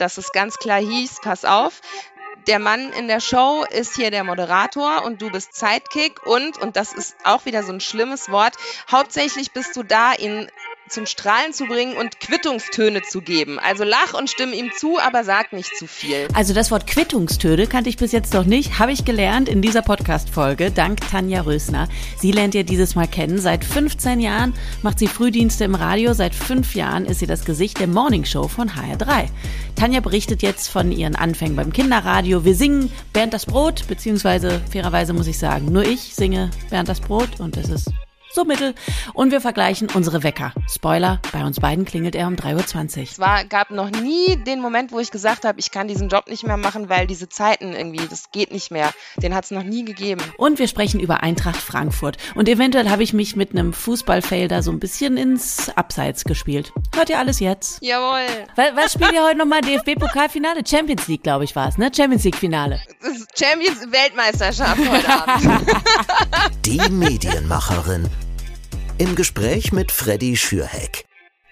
dass es ganz klar hieß, pass auf, der Mann in der Show ist hier der Moderator und du bist Sidekick und, und das ist auch wieder so ein schlimmes Wort, hauptsächlich bist du da, ihn zum Strahlen zu bringen und Quittungstöne zu geben. Also lach und stimm ihm zu, aber sag nicht zu viel. Also das Wort Quittungstöne kannte ich bis jetzt noch nicht, habe ich gelernt in dieser Podcast-Folge, dank Tanja Rösner. Sie lernt ihr dieses Mal kennen. Seit 15 Jahren macht sie Frühdienste im Radio. Seit fünf Jahren ist sie das Gesicht der Morningshow von HR3. Tanja berichtet jetzt von ihren Anfängen beim Kinderradio. Wir singen Bernd das Brot, beziehungsweise fairerweise muss ich sagen, nur ich singe Bernd das Brot und es ist so mittel. Und wir vergleichen unsere Wecker. Spoiler, bei uns beiden klingelt er um 3.20 Uhr. Es war, gab noch nie den Moment, wo ich gesagt habe, ich kann diesen Job nicht mehr machen, weil diese Zeiten irgendwie, das geht nicht mehr. Den hat es noch nie gegeben. Und wir sprechen über Eintracht Frankfurt. Und eventuell habe ich mich mit einem Fußballfail da so ein bisschen ins Abseits gespielt. Hört ihr alles jetzt? Jawohl. Was, was spielt ihr heute nochmal? DFB-Pokalfinale? Champions League, glaube ich, war es, ne? Champions League-Finale. Champions Weltmeisterschaft heute Abend. Die Medienmacherin im Gespräch mit Freddy Schürheck.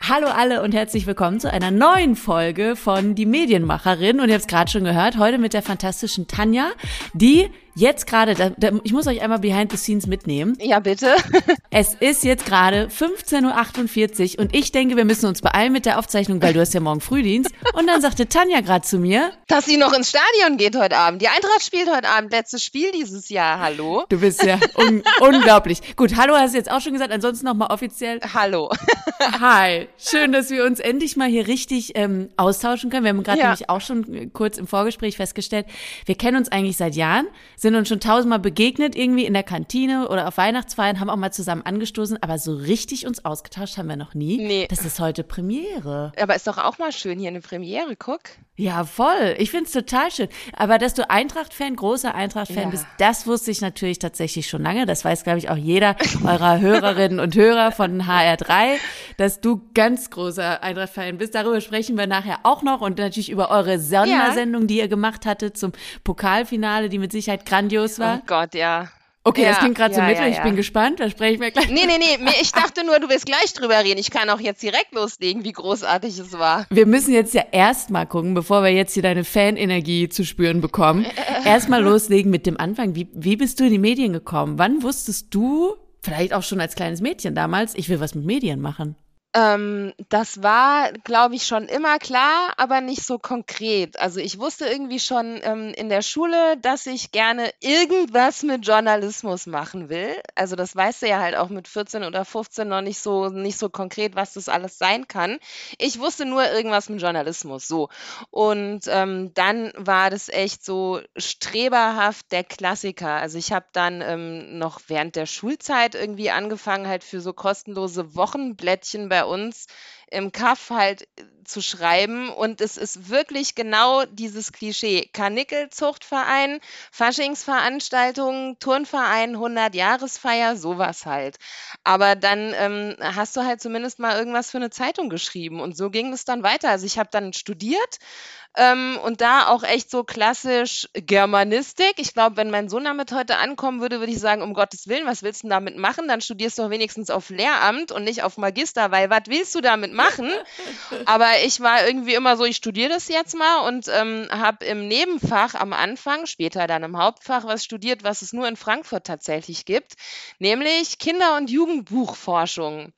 Hallo alle und herzlich willkommen zu einer neuen Folge von Die Medienmacherin. Und ihr habt es gerade schon gehört, heute mit der fantastischen Tanja, die jetzt gerade, ich muss euch einmal behind the scenes mitnehmen. Ja, bitte. es ist jetzt gerade 15.48 Uhr und ich denke, wir müssen uns beeilen mit der Aufzeichnung, weil du hast ja morgen Frühdienst. Und dann sagte Tanja gerade zu mir, dass sie noch ins Stadion geht heute Abend. Die Eintracht spielt heute Abend, letztes Spiel dieses Jahr. Hallo? Du bist ja un unglaublich. Gut, hallo hast du jetzt auch schon gesagt, ansonsten nochmal offiziell. Hallo. Hi, schön, dass wir uns endlich mal hier richtig ähm, austauschen können. Wir haben gerade ja. nämlich auch schon kurz im Vorgespräch festgestellt, wir kennen uns eigentlich seit Jahren, sind sind uns schon tausendmal begegnet, irgendwie in der Kantine oder auf Weihnachtsfeiern, haben auch mal zusammen angestoßen, aber so richtig uns ausgetauscht haben wir noch nie. Nee. Das ist heute Premiere. Aber ist doch auch mal schön hier eine Premiere, guck. Ja, voll. Ich find's total schön. Aber dass du Eintracht-Fan, großer Eintracht-Fan ja. bist, das wusste ich natürlich tatsächlich schon lange. Das weiß, glaube ich, auch jeder eurer Hörerinnen und Hörer von HR3, dass du ganz großer Eintracht-Fan bist. Darüber sprechen wir nachher auch noch und natürlich über eure Sondersendung, ja. die ihr gemacht hattet zum Pokalfinale, die mit Sicherheit grandios war. Oh Gott, ja. Okay, ja, das klingt gerade ja, so mittel. Ja, ich bin gespannt. Da sprechen wir gleich. Nee, nee, nee. Ich dachte nur, du willst gleich drüber reden. Ich kann auch jetzt direkt loslegen, wie großartig es war. Wir müssen jetzt ja erstmal gucken, bevor wir jetzt hier deine Fanenergie zu spüren bekommen. erstmal loslegen mit dem Anfang. Wie, wie bist du in die Medien gekommen? Wann wusstest du, vielleicht auch schon als kleines Mädchen damals, ich will was mit Medien machen? Ähm, das war, glaube ich, schon immer klar, aber nicht so konkret. Also ich wusste irgendwie schon ähm, in der Schule, dass ich gerne irgendwas mit Journalismus machen will. Also das weißt du ja halt auch mit 14 oder 15 noch nicht so, nicht so konkret, was das alles sein kann. Ich wusste nur irgendwas mit Journalismus, so. Und ähm, dann war das echt so streberhaft der Klassiker. Also ich habe dann ähm, noch während der Schulzeit irgendwie angefangen, halt für so kostenlose Wochenblättchen bei uns im Kaff halt äh, zu schreiben. Und es ist wirklich genau dieses Klischee. Karnickelzuchtverein, Faschingsveranstaltungen, Turnverein, 100-Jahresfeier, sowas halt. Aber dann ähm, hast du halt zumindest mal irgendwas für eine Zeitung geschrieben. Und so ging es dann weiter. Also ich habe dann studiert ähm, und da auch echt so klassisch Germanistik. Ich glaube, wenn mein Sohn damit heute ankommen würde, würde ich sagen, um Gottes Willen, was willst du damit machen? Dann studierst du doch wenigstens auf Lehramt und nicht auf Magister, weil was willst du damit machen? Aber ich war irgendwie immer so, ich studiere das jetzt mal und ähm, habe im Nebenfach am Anfang, später dann im Hauptfach, was studiert, was es nur in Frankfurt tatsächlich gibt, nämlich Kinder- und Jugendbuchforschung.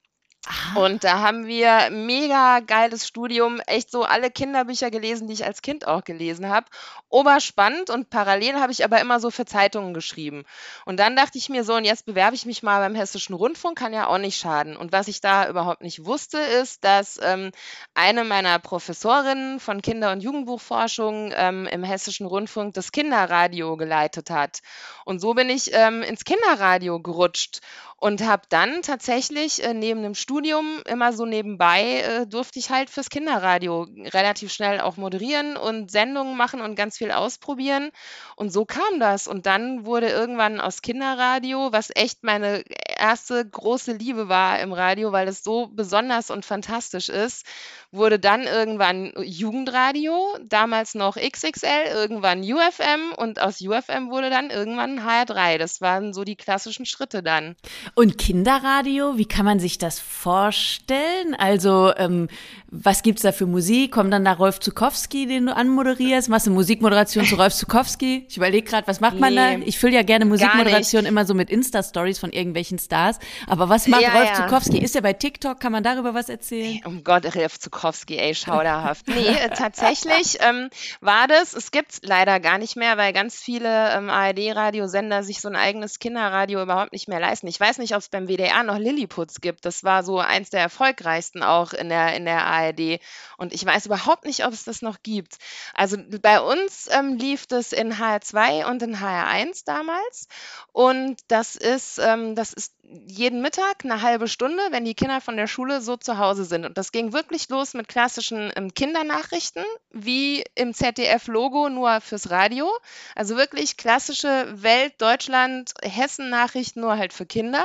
Und da haben wir mega geiles Studium, echt so alle Kinderbücher gelesen, die ich als Kind auch gelesen habe. Oberspannend und parallel habe ich aber immer so für Zeitungen geschrieben. Und dann dachte ich mir so, und jetzt bewerbe ich mich mal beim Hessischen Rundfunk, kann ja auch nicht schaden. Und was ich da überhaupt nicht wusste, ist, dass ähm, eine meiner Professorinnen von Kinder- und Jugendbuchforschung ähm, im Hessischen Rundfunk das Kinderradio geleitet hat. Und so bin ich ähm, ins Kinderradio gerutscht und habe dann tatsächlich äh, neben dem Studium immer so nebenbei äh, durfte ich halt fürs Kinderradio relativ schnell auch moderieren und Sendungen machen und ganz viel ausprobieren. Und so kam das. Und dann wurde irgendwann aus Kinderradio, was echt meine erste große Liebe war im Radio, weil es so besonders und fantastisch ist, wurde dann irgendwann Jugendradio, damals noch XXL, irgendwann UFM und aus UFM wurde dann irgendwann HR3. Das waren so die klassischen Schritte dann. Und Kinderradio, wie kann man sich das vorstellen? Also, ähm, was gibt's da für Musik? Kommt dann da Rolf Zukowski, den du anmoderierst? Machst du Musikmoderation zu Rolf Zukowski? Ich überlege gerade, was macht man da? Ich fülle ja gerne Musikmoderation immer so mit Insta-Stories von irgendwelchen Stars. Aber was macht ja, Rolf ja. Zukowski? Ist er bei TikTok? Kann man darüber was erzählen? Hey, um Gott, Rolf Zukowski, ey, schauderhaft. nee, äh, tatsächlich ähm, war das, es gibt's leider gar nicht mehr, weil ganz viele ähm, ARD-Radiosender sich so ein eigenes Kinderradio überhaupt nicht mehr leisten. Ich weiß nicht, ob es beim WDR noch Lilliputz gibt. Das war so eins der erfolgreichsten auch in der, in der ARD. Und ich weiß überhaupt nicht, ob es das noch gibt. Also bei uns ähm, lief das in HR2 und in HR1 damals. Und das ist, ähm, das ist jeden Mittag eine halbe Stunde, wenn die Kinder von der Schule so zu Hause sind. Und das ging wirklich los mit klassischen ähm, Kindernachrichten, wie im ZDF-Logo, nur fürs Radio. Also wirklich klassische Welt, Deutschland, Hessen-Nachrichten, nur halt für Kinder.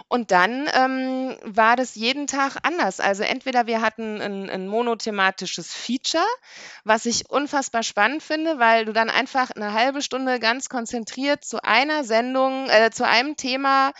Und dann ähm, war das jeden Tag anders. Also entweder wir hatten ein, ein monothematisches Feature, was ich unfassbar spannend finde, weil du dann einfach eine halbe Stunde ganz konzentriert zu einer Sendung, äh, zu einem Thema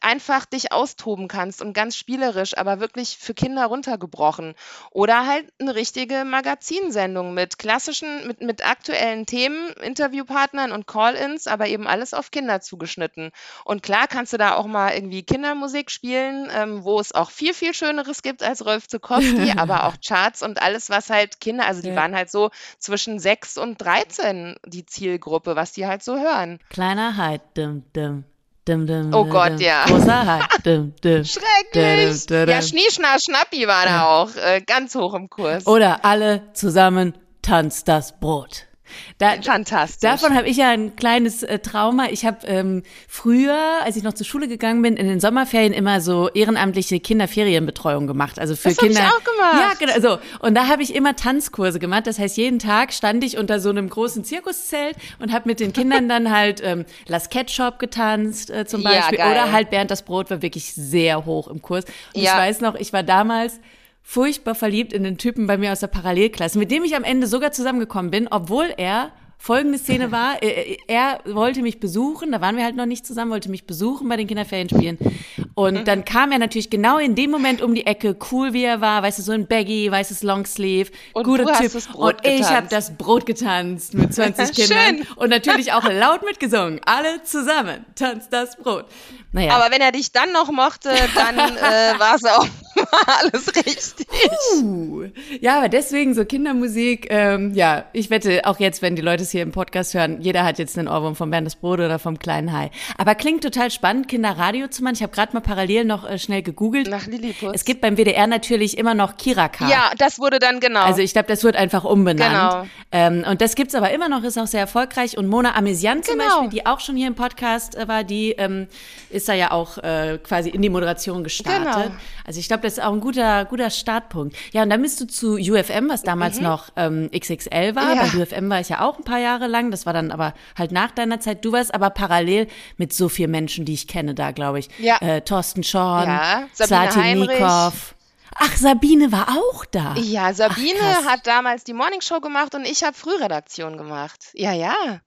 einfach dich austoben kannst und ganz spielerisch, aber wirklich für Kinder runtergebrochen. Oder halt eine richtige Magazinsendung mit klassischen, mit, mit aktuellen Themen, Interviewpartnern und Call-ins, aber eben alles auf Kinder zugeschnitten. Und klar kannst du da auch mal irgendwie Kindermusik spielen, ähm, wo es auch viel, viel Schöneres gibt als Rolf Zukowski, aber auch Charts und alles, was halt Kinder, also die ja. waren halt so zwischen 6 und 13 die Zielgruppe, was die halt so hören. Kleiner Heid, dim, dim. Dim, dim, oh Gott, ja. Großer dim, dim, Schrecklich. Ja, Schnieschna Schnappi war da auch äh, ganz hoch im Kurs. Oder alle zusammen tanzt das Brot. Da, Fantastisch. Davon habe ich ja ein kleines äh, Trauma. Ich habe ähm, früher, als ich noch zur Schule gegangen bin, in den Sommerferien immer so ehrenamtliche Kinderferienbetreuung gemacht. Also für das Kinder. Das ich auch gemacht. Ja, genau. So. Und da habe ich immer Tanzkurse gemacht. Das heißt, jeden Tag stand ich unter so einem großen Zirkuszelt und habe mit den Kindern dann halt ähm, Las Ketchup getanzt äh, zum Beispiel. Ja, Oder halt Bernd das Brot war wirklich sehr hoch im Kurs. Und ja. ich weiß noch, ich war damals furchtbar verliebt in den Typen bei mir aus der Parallelklasse, mit dem ich am Ende sogar zusammengekommen bin, obwohl er folgende Szene war, er, wollte mich besuchen, da waren wir halt noch nicht zusammen, wollte mich besuchen bei den Kinderferienspielen. Und mhm. dann kam er natürlich genau in dem Moment um die Ecke, cool wie er war, weißt du, so ein Baggy, weißes Longsleeve, und guter Typ. und ich habe das Brot getanzt mit 20 Kindern. Schön. Und natürlich auch laut mitgesungen. Alle zusammen. Tanzt das Brot. Naja. Aber wenn er dich dann noch mochte, dann äh, war es auch alles richtig. Uh, ja, aber deswegen so Kindermusik, ähm, ja, ich wette, auch jetzt, wenn die Leute es hier im Podcast hören, jeder hat jetzt einen Ohrwurm vom Bernd Brot oder vom kleinen Hai. Aber klingt total spannend, Kinderradio zu machen. Ich habe gerade mal parallel noch äh, schnell gegoogelt. Nach Lilliput. Es gibt beim WDR natürlich immer noch Kiraka. Ja, das wurde dann genau. Also ich glaube, das wird einfach umbenannt. Genau. Ähm, und das gibt's aber immer noch, ist auch sehr erfolgreich. Und Mona Amesian zum genau. Beispiel, die auch schon hier im Podcast äh, war, die ähm, ist da ja auch äh, quasi in die Moderation gestartet. Genau. Also ich glaube, das ist auch ein guter, guter Startpunkt. Ja, und dann bist du zu UFM, was damals mhm. noch ähm, XXL war. Ja. Bei UFM war ich ja auch ein paar Jahre lang. Das war dann aber halt nach deiner Zeit. Du warst aber parallel mit so vielen Menschen, die ich kenne da, glaube ich. Ja. Äh, Thorsten Schorn, ja. Sabine Nikov. Ach, Sabine war auch da. Ja, Sabine Ach, hat damals die Morningshow gemacht und ich habe Frühredaktion gemacht. Ja, ja.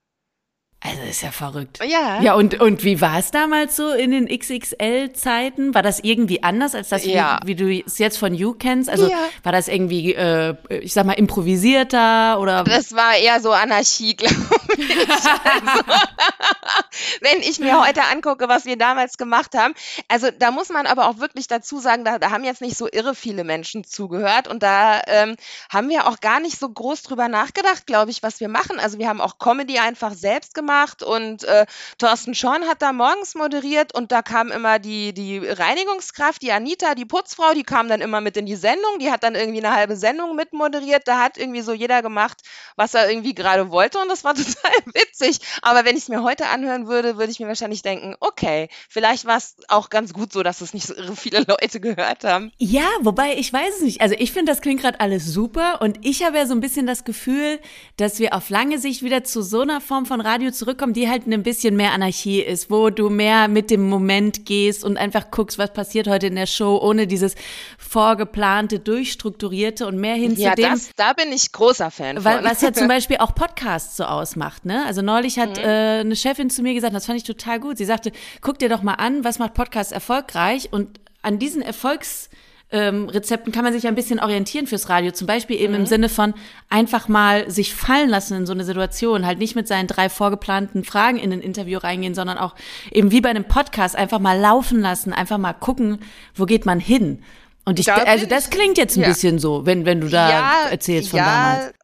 Also ist ja verrückt. Ja. Ja, und, und wie war es damals so in den XXL-Zeiten? War das irgendwie anders als das, ja. wie, wie, du es jetzt von You kennst? Also ja. war das irgendwie, äh, ich sag mal, improvisierter oder? Das war eher so Anarchie, glaube ich. Also, wenn ich mir heute angucke, was wir damals gemacht haben. Also da muss man aber auch wirklich dazu sagen, da, da haben jetzt nicht so irre viele Menschen zugehört und da ähm, haben wir auch gar nicht so groß drüber nachgedacht, glaube ich, was wir machen. Also wir haben auch Comedy einfach selbst gemacht gemacht und äh, Thorsten Schorn hat da morgens moderiert und da kam immer die, die Reinigungskraft, die Anita, die Putzfrau, die kam dann immer mit in die Sendung, die hat dann irgendwie eine halbe Sendung mitmoderiert, da hat irgendwie so jeder gemacht, was er irgendwie gerade wollte und das war total witzig. Aber wenn ich es mir heute anhören würde, würde ich mir wahrscheinlich denken, okay, vielleicht war es auch ganz gut so, dass es nicht so viele Leute gehört haben. Ja, wobei ich weiß es nicht. Also ich finde, das klingt gerade alles super und ich habe ja so ein bisschen das Gefühl, dass wir auf lange Sicht wieder zu so einer Form von Radio zurückkommen, die halt ein bisschen mehr Anarchie ist, wo du mehr mit dem Moment gehst und einfach guckst, was passiert heute in der Show, ohne dieses vorgeplante, durchstrukturierte und mehr hin ja, zu dem. Das, da bin ich großer Fan weil, von. Was ja zum Beispiel auch Podcasts so ausmacht. macht. Ne? Also neulich hat mhm. äh, eine Chefin zu mir gesagt, das fand ich total gut. Sie sagte, guck dir doch mal an, was macht Podcast erfolgreich und an diesen Erfolgs ähm, Rezepten kann man sich ein bisschen orientieren fürs Radio. Zum Beispiel eben mhm. im Sinne von einfach mal sich fallen lassen in so eine Situation. Halt nicht mit seinen drei vorgeplanten Fragen in ein Interview reingehen, sondern auch eben wie bei einem Podcast einfach mal laufen lassen, einfach mal gucken, wo geht man hin. Und ich, da also das klingt jetzt ein ja. bisschen so, wenn, wenn du da ja, erzählst von ja, damals.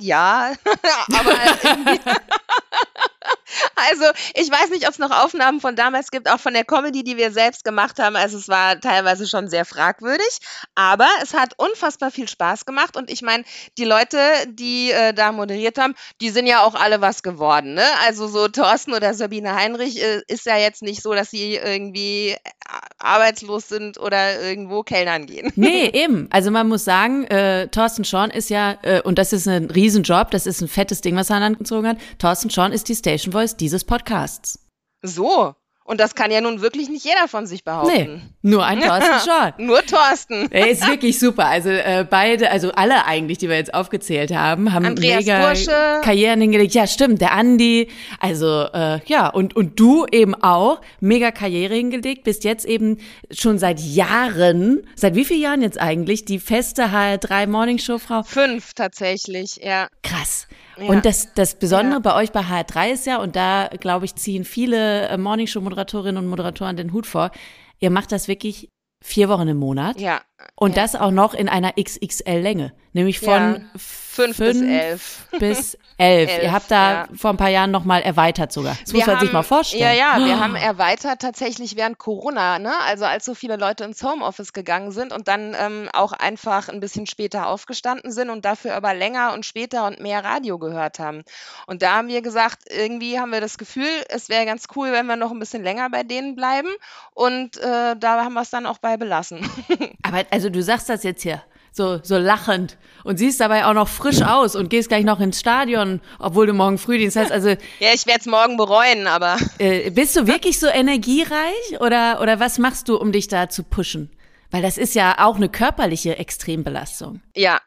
Ja, aber irgendwie Also ich weiß nicht, ob es noch Aufnahmen von damals gibt, auch von der Comedy, die wir selbst gemacht haben. Also es war teilweise schon sehr fragwürdig, aber es hat unfassbar viel Spaß gemacht. Und ich meine, die Leute, die äh, da moderiert haben, die sind ja auch alle was geworden. Ne? Also so Thorsten oder Sabine Heinrich äh, ist ja jetzt nicht so, dass sie irgendwie äh, arbeitslos sind oder irgendwo Kellnern gehen. Nee, eben. Also man muss sagen, äh, Thorsten Schorn ist ja, äh, und das ist ein Riesenjob, das ist ein fettes Ding, was er angezogen hat. Thorsten Schorn ist die Station Voice dieses Podcasts. So. Und das kann ja nun wirklich nicht jeder von sich behaupten. Nee, nur ein Thorsten Schorn. nur Thorsten. Er ist wirklich super. Also äh, beide, also alle eigentlich, die wir jetzt aufgezählt haben, haben Andreas mega Bursche. Karrieren hingelegt. Ja, stimmt, der Andi. Also äh, ja, und, und du eben auch, mega Karriere hingelegt, bist jetzt eben schon seit Jahren, seit wie vielen Jahren jetzt eigentlich, die feste HR3 Morningshow-Frau? Fünf tatsächlich, ja. Krass. Und das, das Besondere ja. bei euch bei HR3 ist ja, und da glaube ich, ziehen viele äh, Morningshow-Moderatorinnen und Moderatoren den Hut vor, ihr macht das wirklich vier Wochen im Monat. Ja. Und ja. das auch noch in einer XXL-Länge, nämlich von ja. fünf, fünf, bis elf. Bis elf. elf Ihr habt da ja. vor ein paar Jahren nochmal erweitert sogar. Das wir muss man haben, sich mal vorstellen. Ja, ja, wir haben erweitert tatsächlich während Corona, ne? Also als so viele Leute ins Homeoffice gegangen sind und dann ähm, auch einfach ein bisschen später aufgestanden sind und dafür aber länger und später und mehr Radio gehört haben. Und da haben wir gesagt, irgendwie haben wir das Gefühl, es wäre ganz cool, wenn wir noch ein bisschen länger bei denen bleiben. Und äh, da haben wir es dann auch bei belassen. Aber also du sagst das jetzt hier so, so lachend und siehst dabei auch noch frisch aus und gehst gleich noch ins Stadion, obwohl du morgen Frühdienst hast. Also ja, ich werde es morgen bereuen, aber äh, bist du wirklich so energiereich oder oder was machst du, um dich da zu pushen? Weil das ist ja auch eine körperliche Extrembelastung. Ja,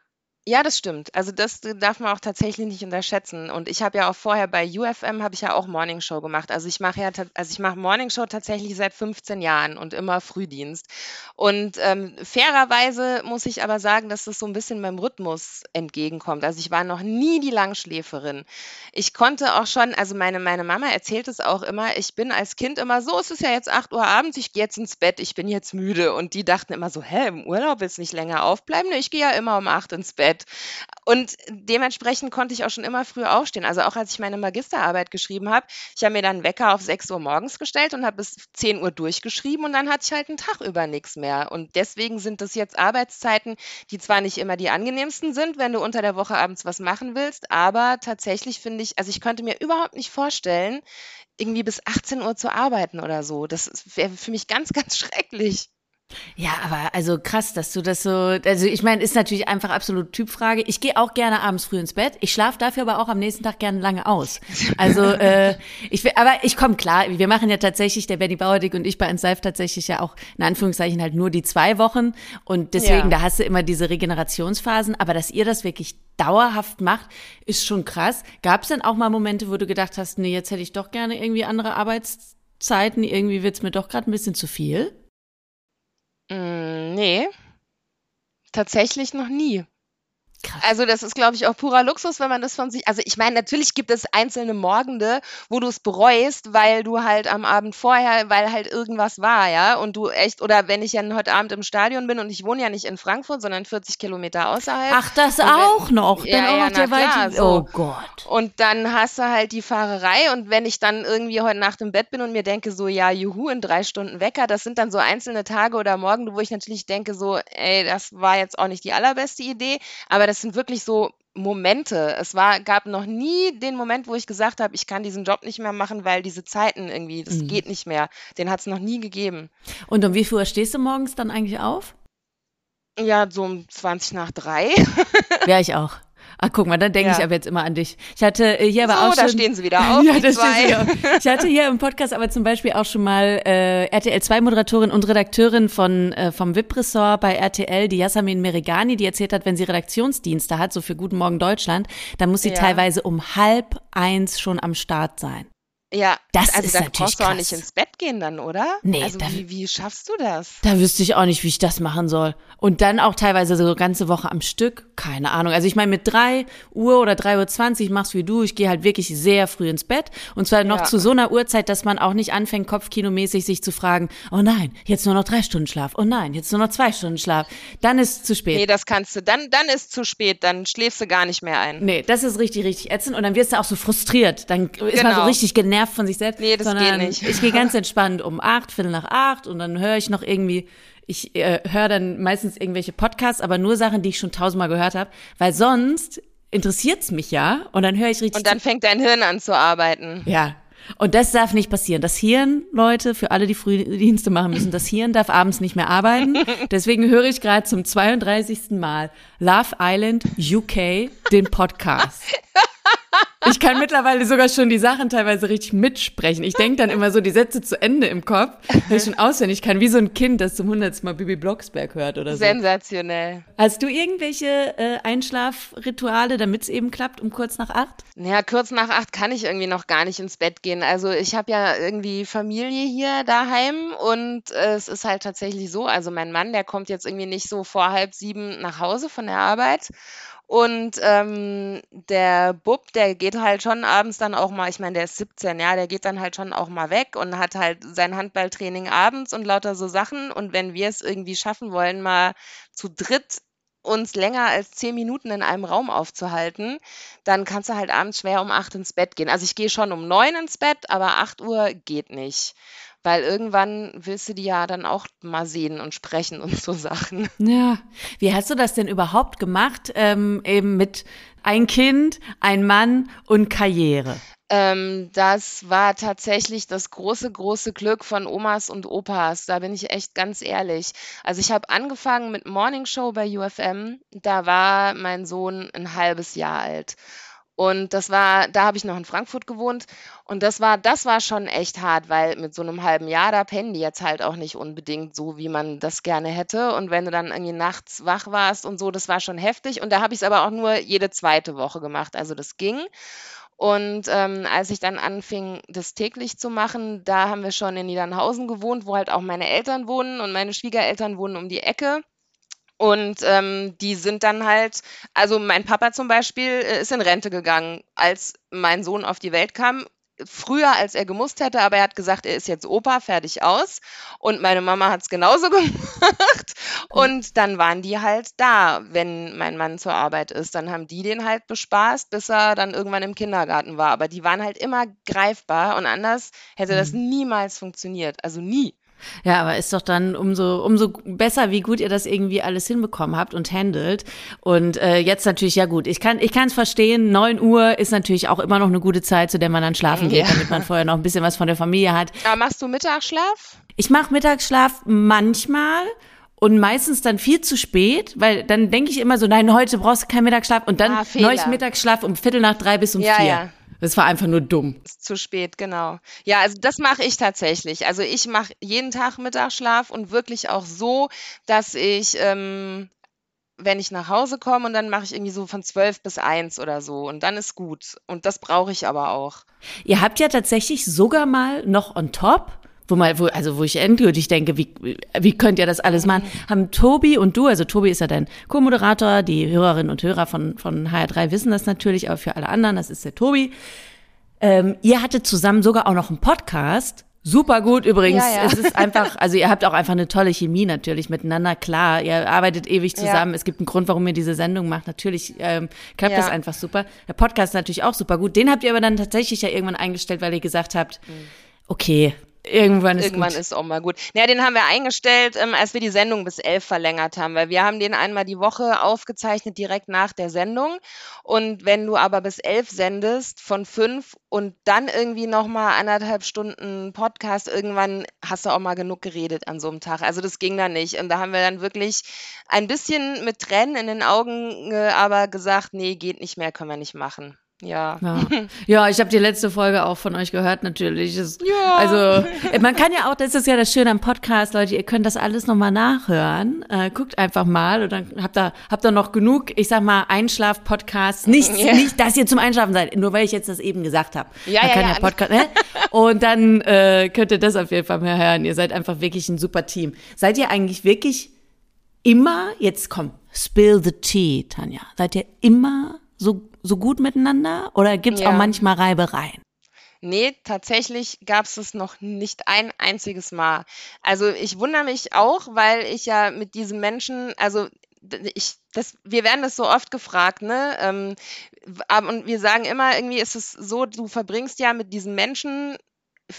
ja, das stimmt. Also das darf man auch tatsächlich nicht unterschätzen. Und ich habe ja auch vorher bei UFM habe ich ja auch Morning Show gemacht. Also ich mache ja, also ich mache Morning Show tatsächlich seit 15 Jahren und immer Frühdienst. Und ähm, fairerweise muss ich aber sagen, dass das so ein bisschen meinem Rhythmus entgegenkommt. Also ich war noch nie die Langschläferin. Ich konnte auch schon, also meine, meine Mama erzählt es auch immer, ich bin als Kind immer so, es ist ja jetzt 8 Uhr abends, ich gehe jetzt ins Bett, ich bin jetzt müde. Und die dachten immer so, hä, im Urlaub willst du nicht länger aufbleiben? Ne, ich gehe ja immer um 8 ins Bett. Und dementsprechend konnte ich auch schon immer früh aufstehen. Also auch als ich meine Magisterarbeit geschrieben habe, ich habe mir dann einen Wecker auf 6 Uhr morgens gestellt und habe bis 10 Uhr durchgeschrieben und dann hatte ich halt einen Tag über nichts mehr. Und deswegen sind das jetzt Arbeitszeiten, die zwar nicht immer die angenehmsten sind, wenn du unter der Woche abends was machen willst, aber tatsächlich finde ich, also ich könnte mir überhaupt nicht vorstellen, irgendwie bis 18 Uhr zu arbeiten oder so. Das wäre für mich ganz, ganz schrecklich. Ja, aber also krass, dass du das so. Also ich meine, ist natürlich einfach absolut Typfrage. Ich gehe auch gerne abends früh ins Bett. Ich schlafe dafür aber auch am nächsten Tag gerne lange aus. Also äh, ich will, aber ich komme klar. Wir machen ja tatsächlich der Benny Bauerdick und ich bei uns Live tatsächlich ja auch in Anführungszeichen halt nur die zwei Wochen und deswegen ja. da hast du immer diese Regenerationsphasen. Aber dass ihr das wirklich dauerhaft macht, ist schon krass. Gab es denn auch mal Momente, wo du gedacht hast, nee, jetzt hätte ich doch gerne irgendwie andere Arbeitszeiten. Irgendwie wird's mir doch gerade ein bisschen zu viel? Hm, ne. Tatsächlich noch nie. Krass. Also das ist, glaube ich, auch purer Luxus, wenn man das von sich. Also ich meine, natürlich gibt es einzelne Morgende, wo du es bereust, weil du halt am Abend vorher, weil halt irgendwas war, ja, und du echt, oder wenn ich ja heute Abend im Stadion bin und ich wohne ja nicht in Frankfurt, sondern 40 Kilometer außerhalb. Ach, das wenn, auch noch. Ja, dann ja, auch der klar, so. Oh Gott. Und dann hast du halt die Fahrerei und wenn ich dann irgendwie heute Nacht im Bett bin und mir denke so, ja, juhu, in drei Stunden Wecker, das sind dann so einzelne Tage oder Morgen, wo ich natürlich denke so, ey, das war jetzt auch nicht die allerbeste Idee, aber das sind wirklich so Momente. Es war, gab noch nie den Moment, wo ich gesagt habe, ich kann diesen Job nicht mehr machen, weil diese Zeiten irgendwie, das mhm. geht nicht mehr. Den hat es noch nie gegeben. Und um wie viel Uhr stehst du morgens dann eigentlich auf? Ja, so um 20 nach drei. ja, ich auch. Ach, guck mal, dann denke Ja. ich aber jetzt immer an dich. Ich hatte äh, hier aber So, auch schon. da stehen sie wieder auf, ja, da stehen sie auf. Ich hatte hier im Podcast aber zum Beispiel auch schon mal äh, RTL 2 Moderatorin und Redakteurin von äh, vom VIP-Ressort bei RTL, die Yasamin Merigani, die erzählt hat, wenn sie Redaktionsdienste hat, so für Guten Morgen Deutschland, dann muss sie Ja. teilweise um halb eins schon am Start sein. Ja, Das also ist da natürlich brauchst du auch krass. nicht ins Bett gehen dann, oder? Nee, Also da- wie, wie schaffst du das? Da wüsste ich auch nicht, wie ich das machen soll. Und dann auch teilweise so ganze Woche am Stück. Keine Ahnung. Also ich meine, mit drei Uhr oder drei Uhr zwanzig machst wie du. Ich gehe halt wirklich sehr früh ins Bett. Und zwar noch Ja. zu so einer Uhrzeit, dass man auch nicht anfängt, kopfkinomäßig sich zu fragen, oh nein, jetzt nur noch drei Stunden Schlaf. Oh nein, jetzt nur noch zwei Stunden Schlaf. Dann ist es zu spät. Nee, das kannst du. Dann, dann ist zu spät, dann schläfst du gar nicht mehr ein. Nee, das ist richtig, richtig ätzend. Und dann wirst du auch so frustriert. Dann ist man so Genau. richtig genervt von sich selbst. Nee, das geht sondern nicht. Ich gehe ganz entspannt um acht, Viertel nach acht und dann höre ich noch irgendwie, ich äh, höre dann meistens irgendwelche Podcasts, aber nur Sachen, die ich schon tausendmal gehört habe, weil sonst interessiert's mich ja und dann höre ich richtig Und dann fängt dein Hirn an zu arbeiten. ja. Und das darf nicht passieren. Das Hirn, Leute, für alle, die Frühdienste machen müssen, das Hirn darf abends nicht mehr arbeiten. Deswegen höre ich gerade zum 32. Mal Love Island UK den Podcast. Ich kann mittlerweile sogar schon die Sachen teilweise richtig mitsprechen. Ich denke dann immer so die Sätze zu Ende im Kopf, weil ich schon auswendig kann, wie so ein Kind, das zum hundertsten Mal Bibi Blocksberg hört oder so. Sensationell. Hast du irgendwelche äh, Einschlafrituale, damit es eben klappt, um kurz nach acht? Naja, kurz nach acht kann ich irgendwie noch gar nicht ins Bett gehen. Also ich habe ja irgendwie Familie hier daheim und äh, es ist halt tatsächlich so, also mein Mann, der kommt jetzt irgendwie nicht so vor halb sieben nach Hause von der Arbeit. Und ähm, der Bub, der geht halt schon abends dann auch mal, ich meine, der ist 17, ja, der geht dann halt schon auch mal weg und hat halt sein Handballtraining abends und lauter so Sachen. Und wenn wir es irgendwie schaffen wollen, mal zu dritt uns länger als zehn Minuten in einem Raum aufzuhalten, dann kannst du halt abends schwer um acht ins Bett gehen. Also ich gehe schon um neun ins Bett, aber acht Uhr geht nicht. Weil irgendwann willst du die ja dann auch mal sehen und sprechen und so Sachen. Ja. Wie hast du das denn überhaupt gemacht, ähm, eben mit ein Kind, ein Mann und Karriere? Ähm, das war tatsächlich das große, große Glück von Omas und Opas. Da bin ich echt ganz ehrlich. Also ich habe angefangen mit Morning Show bei UFM. Da war mein Sohn ein halbes Jahr alt. Und das war, da habe ich noch in Frankfurt gewohnt. Und das war, das war schon echt hart, weil mit so einem halben Jahr, da pennen die jetzt halt auch nicht unbedingt so, wie man das gerne hätte. Und wenn du dann irgendwie nachts wach warst und so, das war schon heftig. Und da habe ich es aber auch nur jede zweite Woche gemacht. Also das ging. Und ähm, als ich dann anfing, das täglich zu machen, da haben wir schon in Niedernhausen gewohnt, wo halt auch meine Eltern wohnen und meine Schwiegereltern wohnen um die Ecke. Und ähm, die sind dann halt, also mein Papa zum Beispiel äh, ist in Rente gegangen, als mein Sohn auf die Welt kam. Früher, als er gemusst hätte, aber er hat gesagt, er ist jetzt Opa, fertig aus. Und meine Mama hat es genauso gemacht. Und dann waren die halt da, wenn mein Mann zur Arbeit ist. Dann haben die den halt bespaßt, bis er dann irgendwann im Kindergarten war. Aber die waren halt immer greifbar und anders hätte das niemals funktioniert. Also nie. Ja, aber ist doch dann umso, umso besser, wie gut ihr das irgendwie alles hinbekommen habt und handelt. Und äh, jetzt natürlich, ja gut, ich kann ich kann es verstehen, 9 Uhr ist natürlich auch immer noch eine gute Zeit, zu der man dann schlafen geht, Ja. damit man vorher noch ein bisschen was von der Familie hat. Aber machst du Mittagsschlaf? Ich mache Mittagsschlaf manchmal und meistens dann viel zu spät, weil dann denke ich immer so, nein, heute brauchst du keinen Mittagsschlaf und dann Ah, neues Mittagsschlaf um Viertel nach drei bis um Ja, vier. ja. Das war einfach nur dumm. Ist zu spät, genau. Ja, also das mache ich tatsächlich. Also ich mache jeden Tag Mittagsschlaf und wirklich auch so, dass ich, ähm, wenn ich nach Hause komme und dann mache ich irgendwie so von zwölf bis eins oder so und dann ist gut. Und das brauche ich aber auch. Ihr habt ja tatsächlich sogar mal noch on top, wo mal, wo, also wo ich endgültig denke, wie, wie könnt ihr das alles machen, haben Tobi und du, also Tobi ist ja dein Co-Moderator, die Hörerinnen und Hörer von, von HR3 wissen das natürlich, aber für alle anderen, das ist der Tobi. Ähm, ihr hattet zusammen sogar auch noch einen Podcast. Super gut übrigens. Ja, ja. Es ist einfach, also ihr habt auch einfach eine tolle Chemie natürlich miteinander. Klar, ihr arbeitet ewig zusammen. Es gibt einen Grund, warum ihr diese Sendung macht. Natürlich ähm, klappt Ja. das einfach super. Der Podcast ist natürlich auch super gut. Den habt ihr aber dann tatsächlich ja irgendwann eingestellt, weil ihr gesagt habt, Mhm. okay, Irgendwann ist Irgendwann gut. ist auch mal gut. Ja, den haben wir eingestellt, ähm, als wir die Sendung bis elf verlängert haben, weil wir haben den einmal die Woche aufgezeichnet, direkt nach der Sendung. Und wenn du aber bis elf sendest, von fünf und dann irgendwie nochmal anderthalb Stunden Podcast, irgendwann hast du auch mal genug geredet an so einem Tag. Also das ging dann nicht. Und da haben wir dann wirklich ein bisschen mit Tränen in den Augen äh, aber gesagt, nee, geht nicht mehr, können wir nicht machen. Ja. Ja, ja ich habe die letzte Folge auch von euch gehört, natürlich. Es, Ja. Also, äh, man kann ja auch, das ist ja das Schöne am Podcast, Leute, ihr könnt das alles nochmal nachhören. Äh, guckt einfach mal und dann habt ihr, habt ihr noch genug, ich sag mal, Einschlaf-Podcasts. Nicht, Ja. nicht, dass ihr zum Einschlafen seid, nur weil ich jetzt das eben gesagt habe. Ja, man ja, kann ja, Podcast, ne? Und dann äh, könnt ihr das auf jeden Fall mal hören. Ihr seid einfach wirklich ein super Team. Seid ihr eigentlich wirklich immer, jetzt komm, spill the tea, Tanja. Seid ihr immer so, so gut miteinander oder gibt's Ja. auch manchmal Reibereien? Nee, tatsächlich gab es es noch nicht ein einziges Mal. Also ich wundere mich auch, weil ich ja mit diesem Menschen, also ich, das, wir werden das so oft gefragt, ne? Ähm, und wir sagen immer, irgendwie ist es so, du verbringst ja mit diesem Menschen